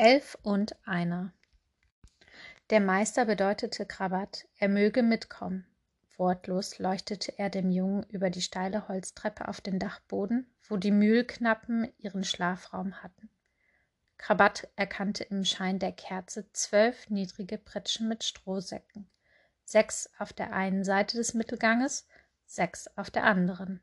Elf und einer. Der Meister bedeutete Krabat, er möge mitkommen. Wortlos leuchtete er dem Jungen über die steile Holztreppe auf den Dachboden, wo die Mühlknappen ihren Schlafraum hatten. Krabat erkannte im Schein der Kerze zwölf niedrige Pritschen mit Strohsäcken, sechs auf der einen Seite des Mittelganges, sechs auf der anderen.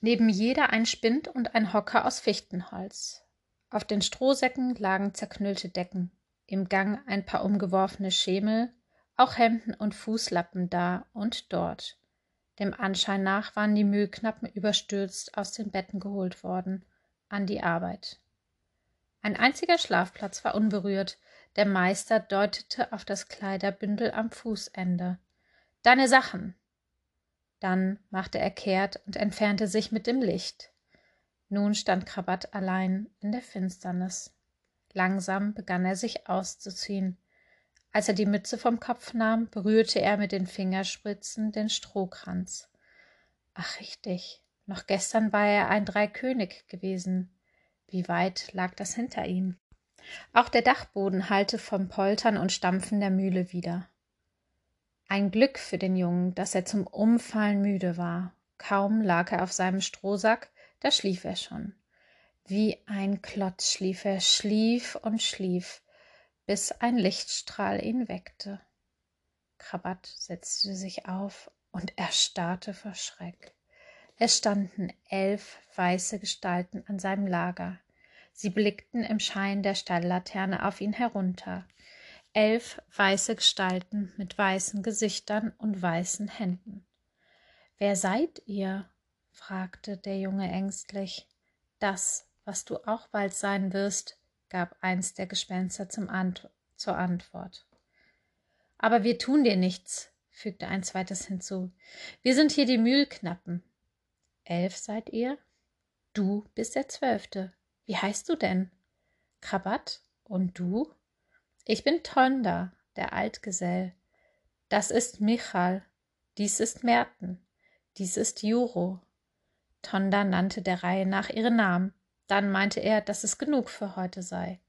Neben jeder ein Spind und ein Hocker aus Fichtenholz. Auf den Strohsäcken lagen zerknüllte Decken, im Gang ein paar umgeworfene Schemel, auch Hemden und Fußlappen da und dort. Dem Anschein nach waren die Müllknappen überstürzt aus den Betten geholt worden, an die Arbeit. Ein einziger Schlafplatz war unberührt, der Meister deutete auf das Kleiderbündel am Fußende. Deine Sachen. Dann machte er kehrt und entfernte sich mit dem Licht. Nun stand Krabat allein in der Finsternis. Langsam begann er sich auszuziehen. Als er die Mütze vom Kopf nahm, berührte er mit den Fingerspitzen den Strohkranz. Ach richtig, noch gestern war er ein Dreikönig gewesen. Wie weit lag das hinter ihm? Auch der Dachboden hallte vom Poltern und Stampfen der Mühle wieder. Ein Glück für den Jungen, dass er zum Umfallen müde war. Kaum lag er auf seinem Strohsack, da schlief er schon. Wie ein Klotz schlief er, schlief und schlief, bis ein Lichtstrahl ihn weckte. Krabat setzte sich auf und erstarrte vor Schreck. Es standen elf weiße Gestalten an seinem Lager. Sie blickten im Schein der Stalllaterne auf ihn herunter. Elf weiße Gestalten mit weißen Gesichtern und weißen Händen. Wer seid ihr? Fragte der Junge ängstlich. Das, was du auch bald sein wirst, gab eins der Gespenster Ant zur Antwort. Aber wir tun dir nichts, fügte ein zweites hinzu. Wir sind hier die Mühlknappen. Elf seid ihr? Du bist der Zwölfte. Wie heißt du denn? Krabat. Und du? Ich bin Tonda, der Altgesell. Das ist Michal. Dies ist Merten. Dies ist Juro. Tonda nannte der Reihe nach ihre Namen. Dann meinte er, dass es genug für heute sei.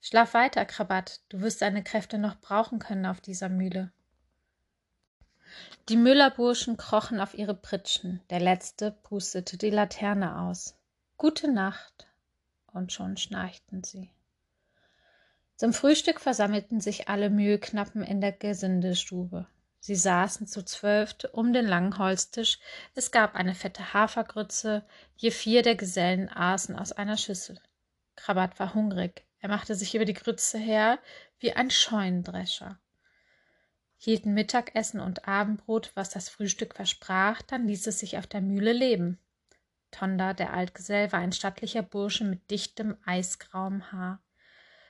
Schlaf weiter, Krabat, du wirst deine Kräfte noch brauchen können auf dieser Mühle. Die Müllerburschen krochen auf ihre Pritschen, der letzte pustete die Laterne aus. Gute Nacht. Und schon schnarchten sie. Zum Frühstück versammelten sich alle Mühlknappen in der Gesindestube. Sie saßen zu zwölft um den langen Holztisch. Es gab eine fette Hafergrütze. Je vier der Gesellen aßen aus einer Schüssel. Krabat war hungrig. Er machte sich über die Grütze her wie ein Scheunendrescher. Hielten Mittagessen und Abendbrot, was das Frühstück versprach, dann ließ es sich auf der Mühle leben. Tonda, der Altgesell, war ein stattlicher Bursche mit dichtem, eisgrauem Haar.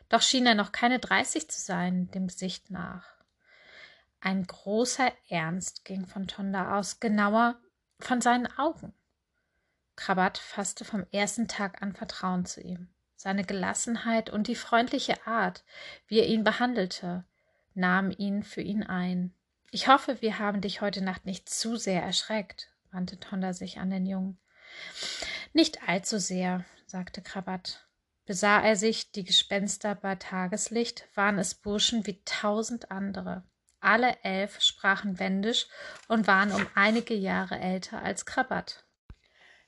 Doch schien er noch keine dreißig zu sein, dem Gesicht nach. Ein großer Ernst ging von Tonda aus, genauer von seinen Augen. Krabat fasste vom ersten Tag an Vertrauen zu ihm. Seine Gelassenheit und die freundliche Art, wie er ihn behandelte, nahmen ihn für ihn ein. Ich hoffe, wir haben dich heute Nacht nicht zu sehr erschreckt, wandte Tonda sich an den Jungen. Nicht allzu sehr, sagte Krabat. Besah er sich die Gespenster bei Tageslicht, waren es Burschen wie tausend andere. Alle elf sprachen Wendisch und waren um einige Jahre älter als Krabat.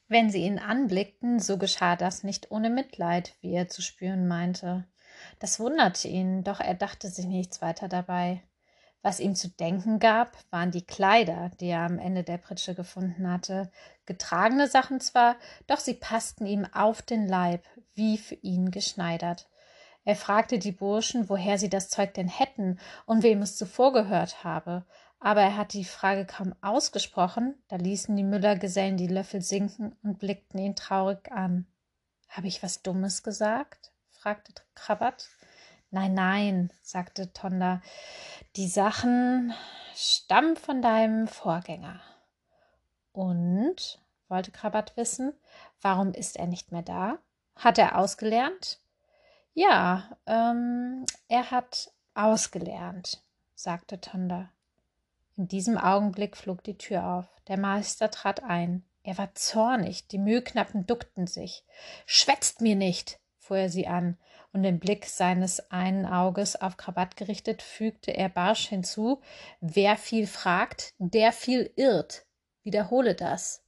Wenn sie ihn anblickten, so geschah das nicht ohne Mitleid, wie er zu spüren meinte. Das wunderte ihn, doch er dachte sich nichts weiter dabei. Was ihm zu denken gab, waren die Kleider, die er am Ende der Pritsche gefunden hatte. Getragene Sachen zwar, doch sie passten ihm auf den Leib, wie für ihn geschneidert. Er fragte die Burschen, woher sie das Zeug denn hätten und wem es zuvor gehört habe. Aber er hatte die Frage kaum ausgesprochen, da ließen die Müllergesellen die Löffel sinken und blickten ihn traurig an. Habe ich was Dummes gesagt? fragte Krabat. Nein, nein, sagte Tonda. Die Sachen stammen von deinem Vorgänger. Und, wollte Krabat wissen, warum ist er nicht mehr da? Hat er ausgelernt? Ja, ähm, er hat ausgelernt, sagte Tonda. In diesem Augenblick flog die Tür auf. Der Meister trat ein. Er war zornig, die Mühlknappen duckten sich. Schwätzt mir nicht, fuhr er sie an, und den Blick seines einen Auges auf Krabat gerichtet, fügte er barsch hinzu Wer viel fragt, der viel irrt. Wiederhole das.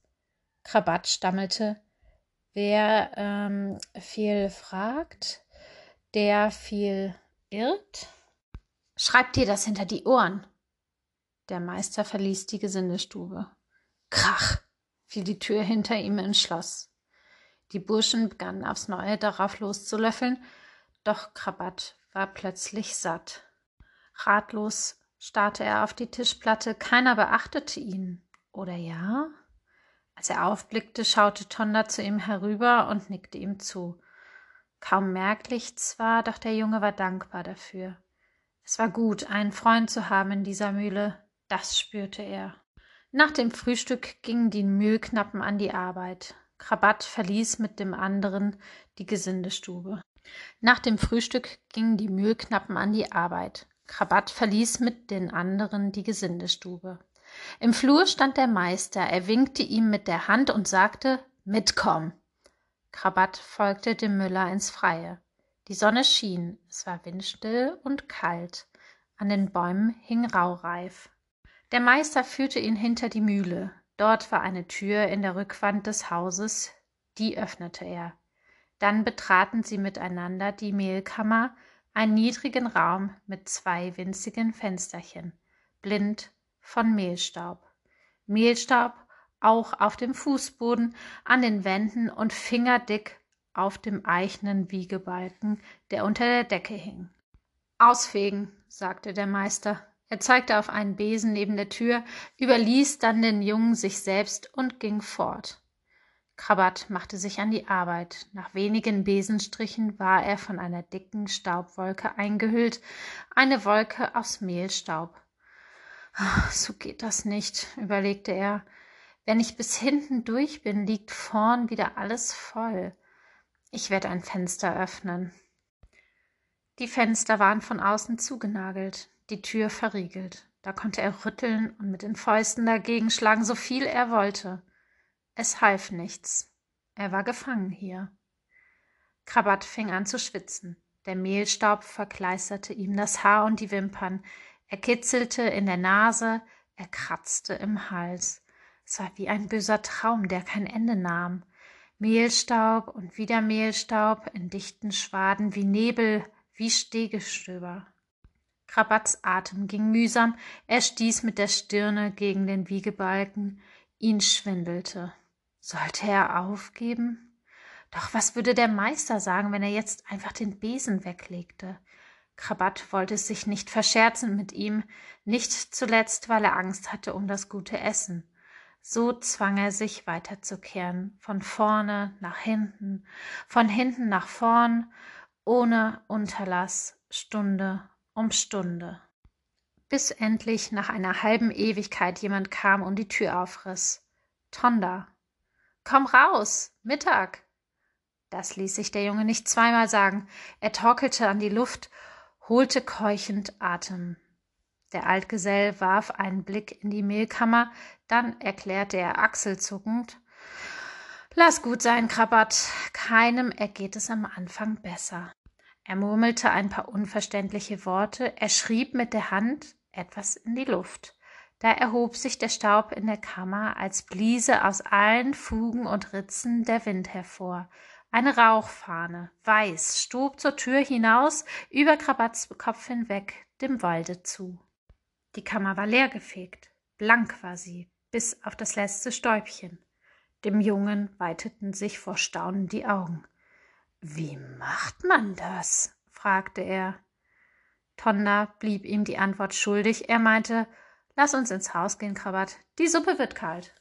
Krabat stammelte Wer ähm, viel fragt, der viel irrt. Schreib dir das hinter die Ohren. Der Meister verließ die Gesindestube. Krach fiel die Tür hinter ihm ins Schloss. Die Burschen begannen aufs Neue darauf loszulöffeln, doch Krabat war plötzlich satt. Ratlos starrte er auf die Tischplatte, keiner beachtete ihn. Oder ja? Als er aufblickte, schaute Tonda zu ihm herüber und nickte ihm zu. Kaum merklich zwar, doch der Junge war dankbar dafür. Es war gut, einen Freund zu haben in dieser Mühle, das spürte er. Nach dem Frühstück gingen die Mühlknappen an die Arbeit. Krabat verließ mit dem anderen die Gesindestube. Nach dem Frühstück gingen die Mühlknappen an die Arbeit. Krabat verließ mit den anderen die Gesindestube. Im Flur stand der Meister, er winkte ihm mit der Hand und sagte Mitkommen. Krabat folgte dem Müller ins Freie. Die Sonne schien, es war windstill und kalt. An den Bäumen hing Raureif. Der Meister führte ihn hinter die Mühle. Dort war eine Tür in der Rückwand des Hauses, die öffnete er. Dann betraten sie miteinander die Mehlkammer, einen niedrigen Raum mit zwei winzigen Fensterchen, blind von Mehlstaub. Mehlstaub auch auf dem Fußboden, an den Wänden und fingerdick auf dem eichenen Wiegebalken, der unter der Decke hing. Ausfegen, sagte der Meister. Er zeigte auf einen Besen neben der Tür, überließ dann den Jungen sich selbst und ging fort. Krabat machte sich an die Arbeit. Nach wenigen Besenstrichen war er von einer dicken Staubwolke eingehüllt, eine Wolke aus Mehlstaub. So geht das nicht, überlegte er. Wenn ich bis hinten durch bin, liegt vorn wieder alles voll. Ich werde ein Fenster öffnen. Die Fenster waren von außen zugenagelt die Tür verriegelt. Da konnte er rütteln und mit den Fäusten dagegen schlagen, so viel er wollte. Es half nichts. Er war gefangen hier. Krabat fing an zu schwitzen. Der Mehlstaub verkleisterte ihm das Haar und die Wimpern. Er kitzelte in der Nase, er kratzte im Hals. Es war wie ein böser Traum, der kein Ende nahm. Mehlstaub und wieder Mehlstaub in dichten Schwaden wie Nebel, wie Stegestöber. Krabats Atem ging mühsam, er stieß mit der Stirne gegen den Wiegebalken, ihn schwindelte. Sollte er aufgeben? Doch was würde der Meister sagen, wenn er jetzt einfach den Besen weglegte? Krabat wollte es sich nicht verscherzen mit ihm, nicht zuletzt, weil er Angst hatte um das gute Essen. So zwang er sich weiterzukehren, von vorne nach hinten, von hinten nach vorn, ohne Unterlass, Stunde um Stunde, bis endlich nach einer halben Ewigkeit jemand kam und die Tür aufriss. Tonda. Komm raus. Mittag. Das ließ sich der Junge nicht zweimal sagen. Er torkelte an die Luft, holte keuchend Atem. Der Altgesell warf einen Blick in die Mehlkammer, dann erklärte er achselzuckend Lass gut sein, Krabat. Keinem ergeht es am Anfang besser. Er murmelte ein paar unverständliche Worte, er schrieb mit der Hand etwas in die Luft. Da erhob sich der Staub in der Kammer, als bliese aus allen Fugen und Ritzen der Wind hervor. Eine Rauchfahne, weiß, stob zur Tür hinaus, über Krabats Kopf hinweg, dem Walde zu. Die Kammer war leergefegt, blank war sie, bis auf das letzte Stäubchen. Dem Jungen weiteten sich vor Staunen die Augen. Wie macht man das? fragte er. Tonda blieb ihm die Antwort schuldig. Er meinte, lass uns ins Haus gehen, Krabat. Die Suppe wird kalt.